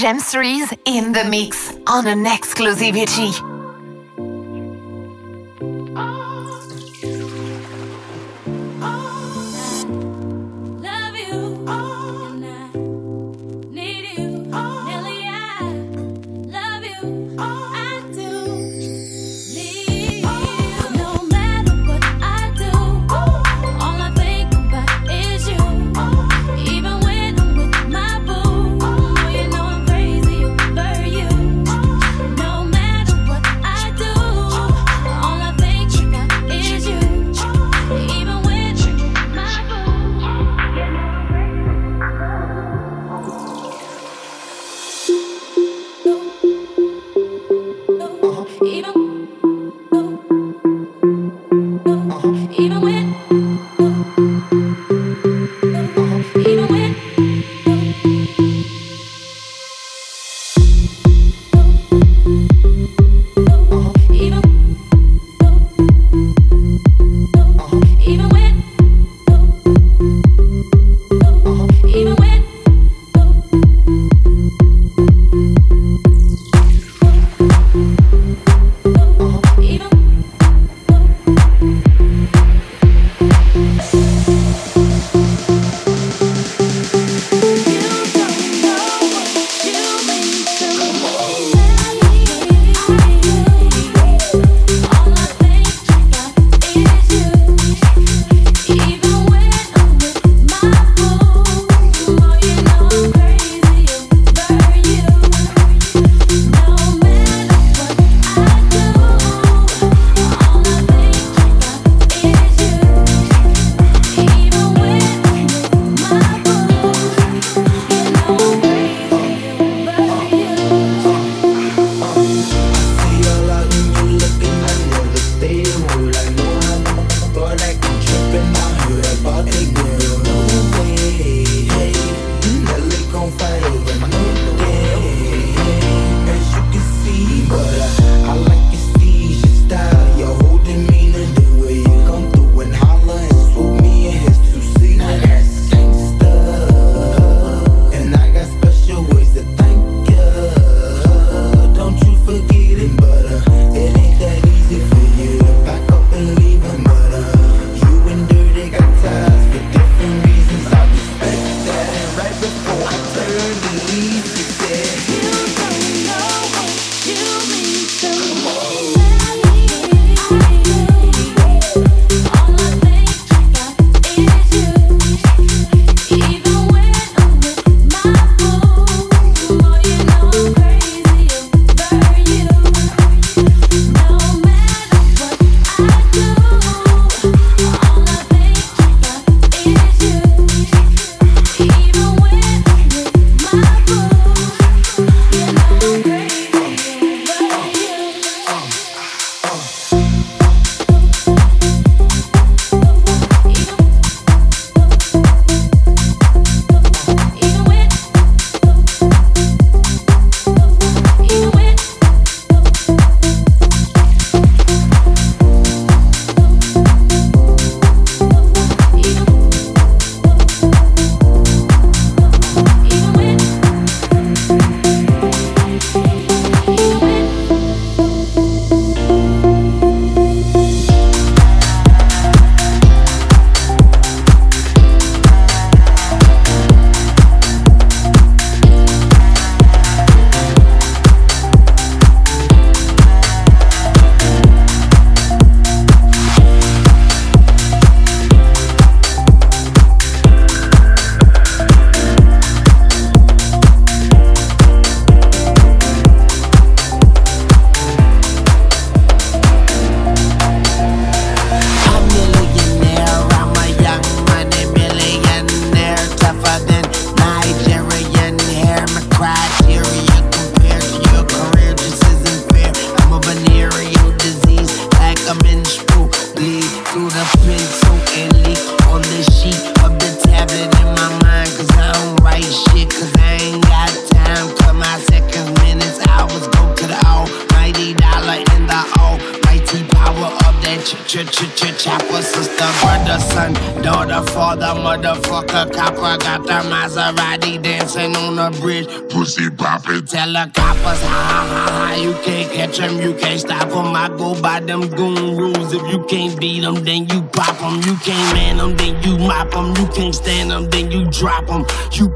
James Reese in the mix on an exclusivity.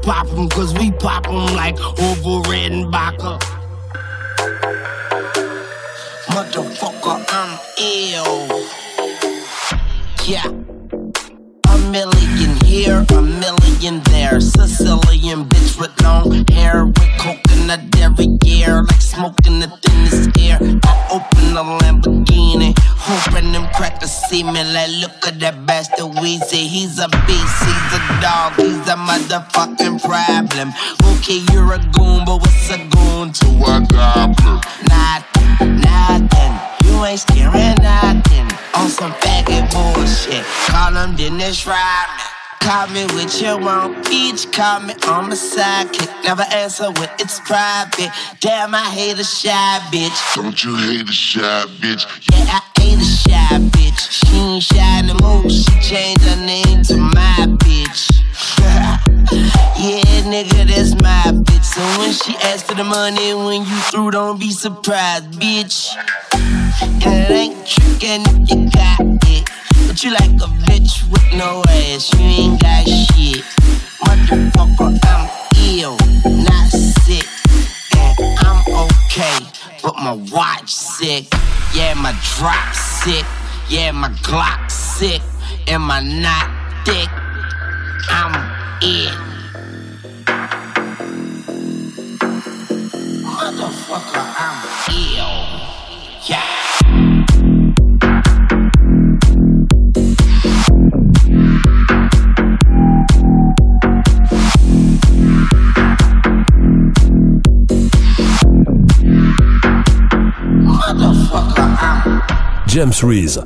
Pop them, cause we pop them like Orville Redenbacher. Motherfucker, I'm ill. Yeah. A million here, a million there. Sicilian bitch with long hair, with coconut every year, like smoking the thinnest air. I open the crackers see me. Like, look at that bastard Weezy. He's a beast, he's a dog, he's a motherfucking problem. Okay, you're a goon, but what's a goon to a goblin? Nothing, nothing. You ain't scaring nothing. On some faggot bullshit. Call them Dennis Rodman. Call me with your own beach, call me on my sidekick. Never answer when it's private. Damn, I hate a shy bitch. Don't you hate a shy bitch? Yeah, I hate a shy bitch. She ain't shy no more. She changed her name to my bitch. yeah, nigga, that's my bitch. So when she asks for the money, when you through, don't be surprised, bitch. And it ain't trickin' you got it. But you like a bitch with no ass, you ain't got shit. Motherfucker, I'm ill, not sick. And I'm okay, but my watch sick. Yeah, my drop sick. Yeah, my Glock sick. Am I not thick? I'm it. Motherfucker, James Reese.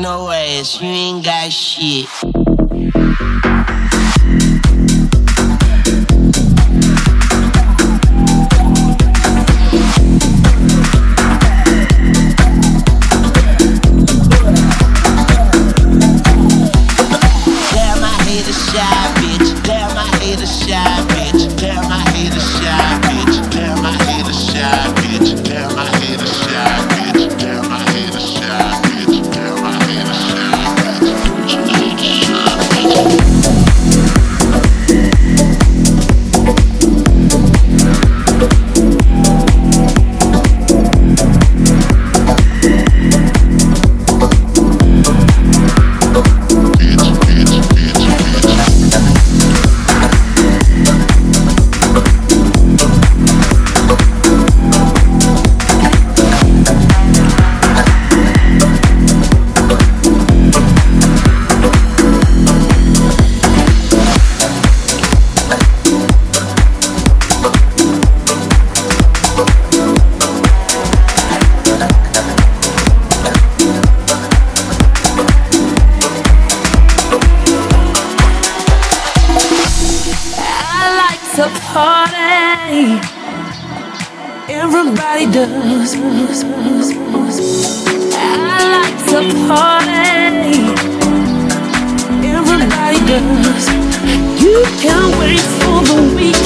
No ass, you ain't got shit. You can't wait for the weekend.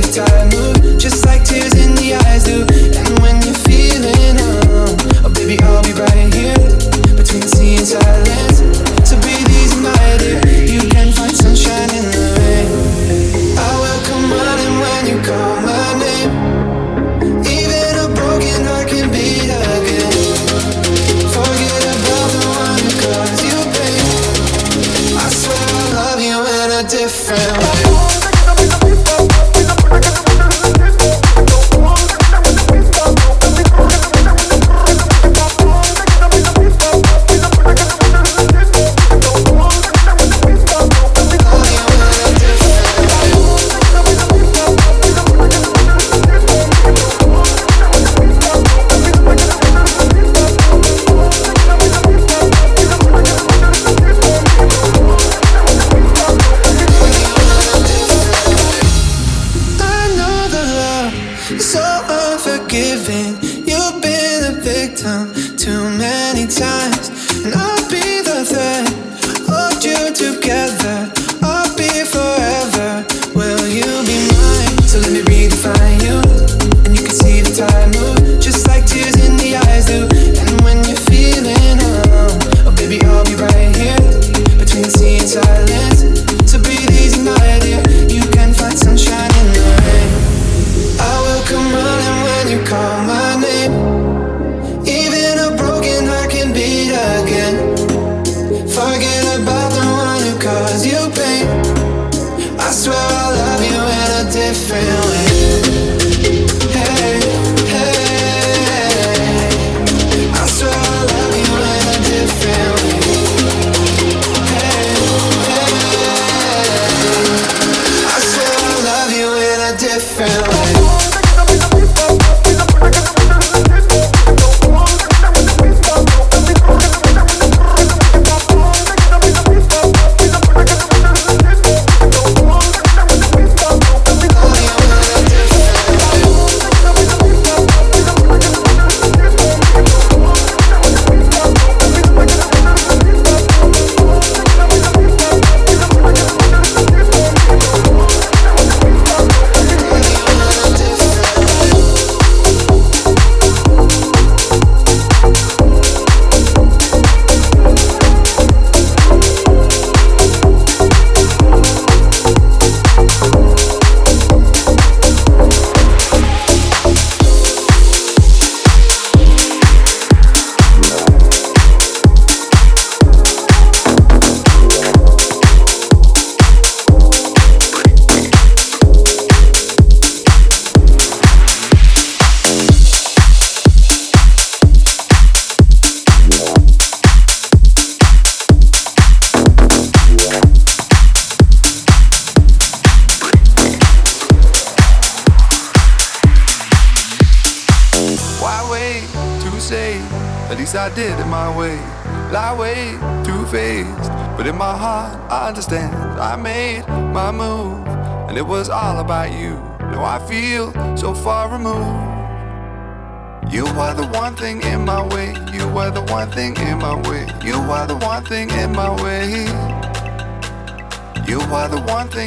Different way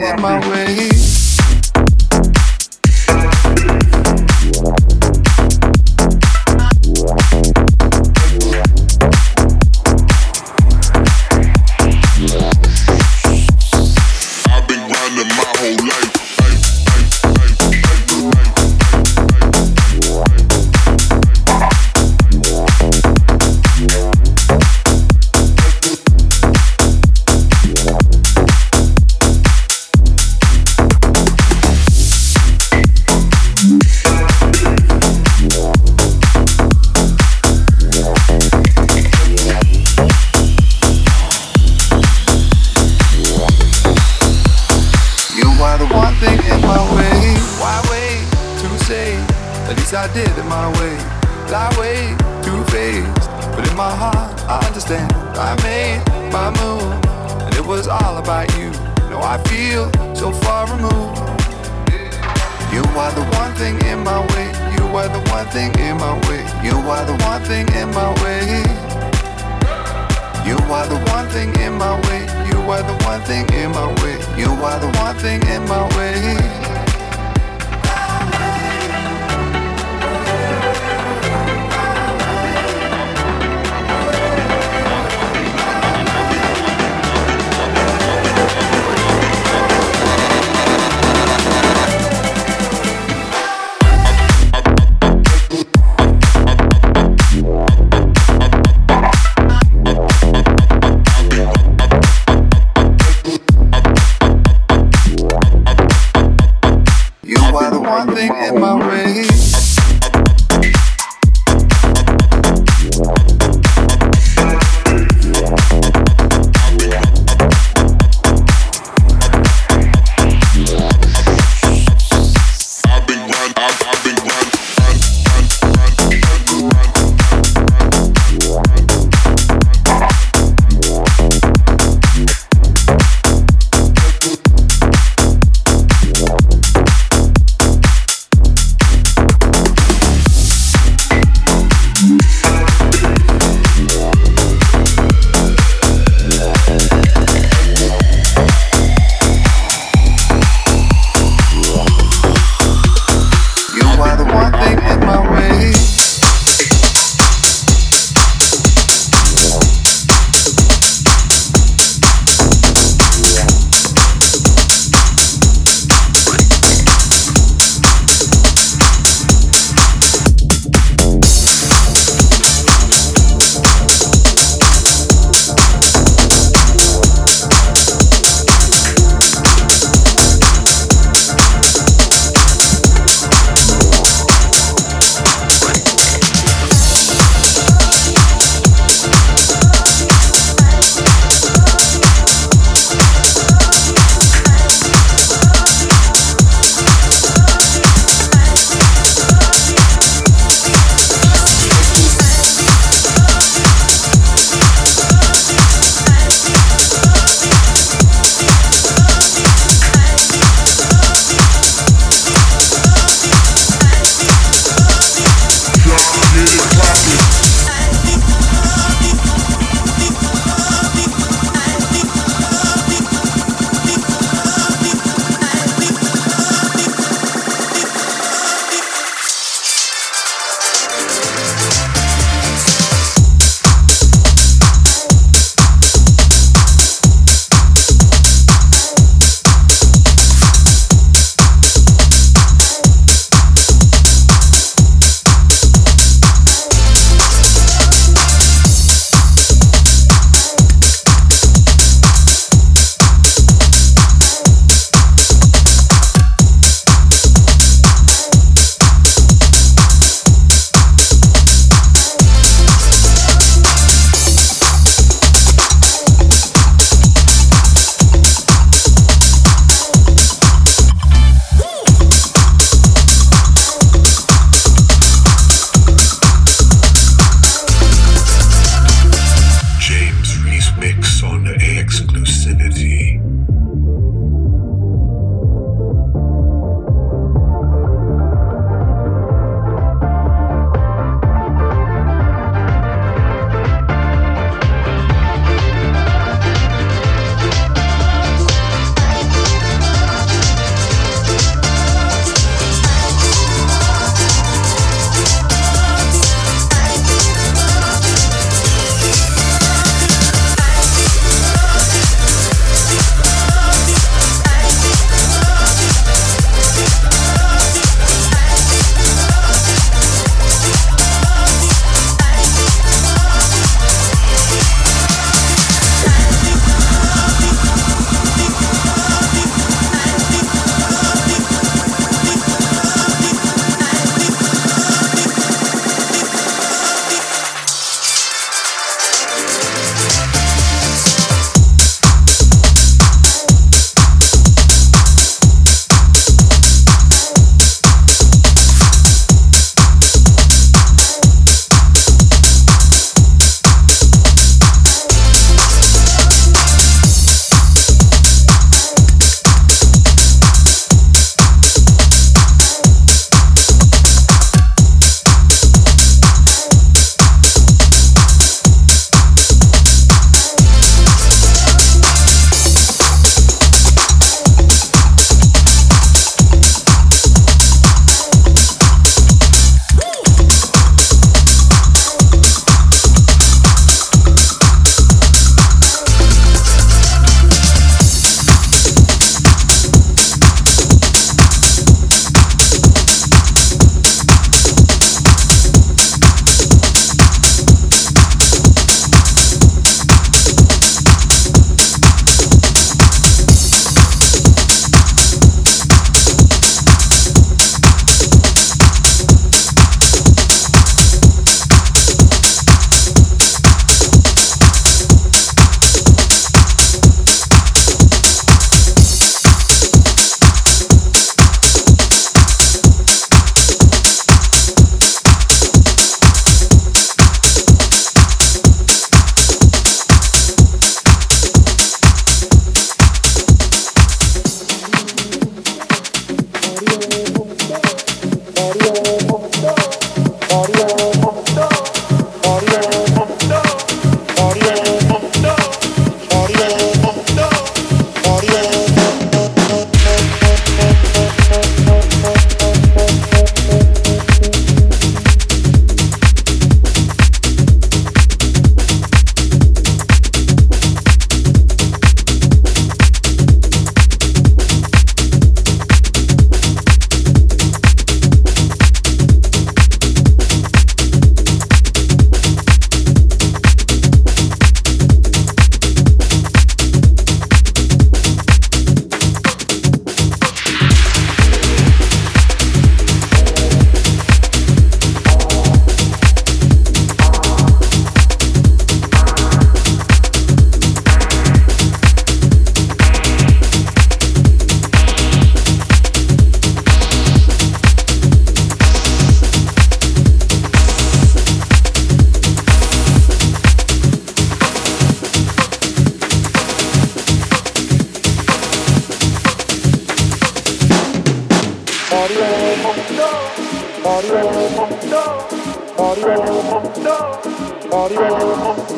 in my way.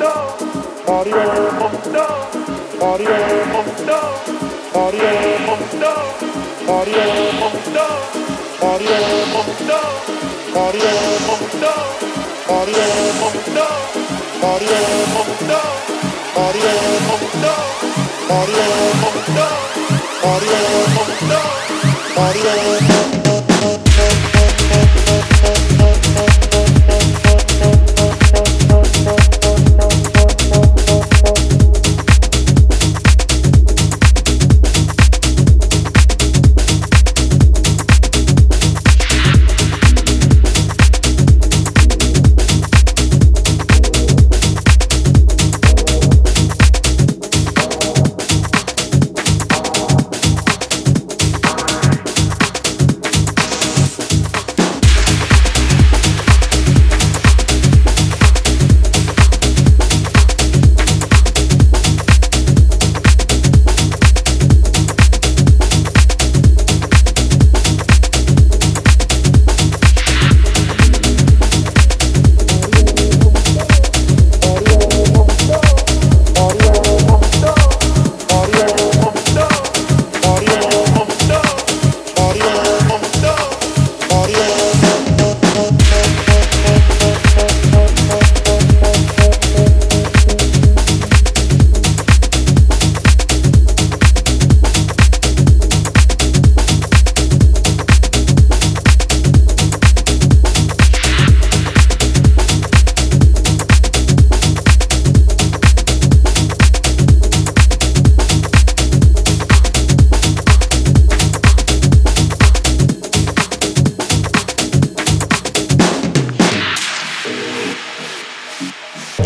Party on, party on, party on.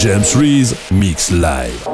James Reese mix live.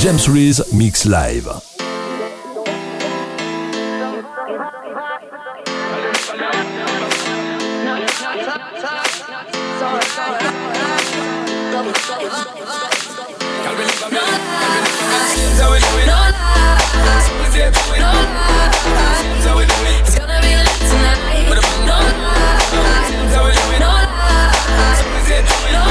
James Reese Mix Live. No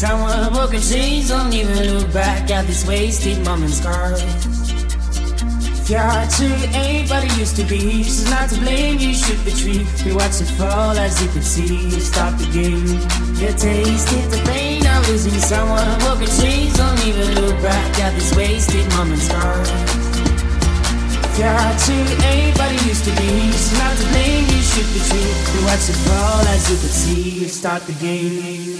Someone broken chains, don't even look back at this wasted moment's scars. If your heart to anybody used to be, she's not to blame, you should retreat. We watch it fall as you can see, stop the game. You tasted the pain of losing someone, broken chains, don't even look back at this wasted moment's scars. Hard to anybody used to be, she's not the blame, you should be true. You watch it fall as you could see, start the game.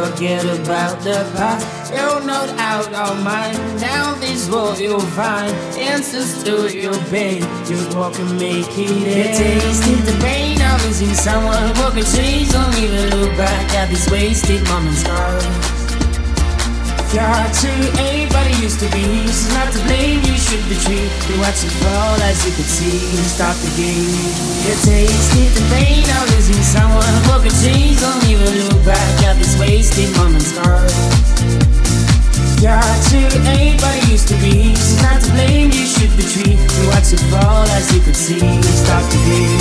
Forget about the past. You'll not out of mind. Now this world you'll find answers to your pain. Just walk and make it end. Tasted the pain of losing someone. Walk and change, don't even look back at these wasted moments. Stars. You're hard to anybody used to be. She's not to blame, you should be treated. You watch it fall as you could see. Stop the game. You tasted the pain of losing someone. Broken chains, don't even look back at this wasted moment's gone. You're to anybody used to be. She's not to blame, you should be treated. You watch it fall as you could see. Stop the game.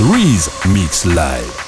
Reese Mix Live.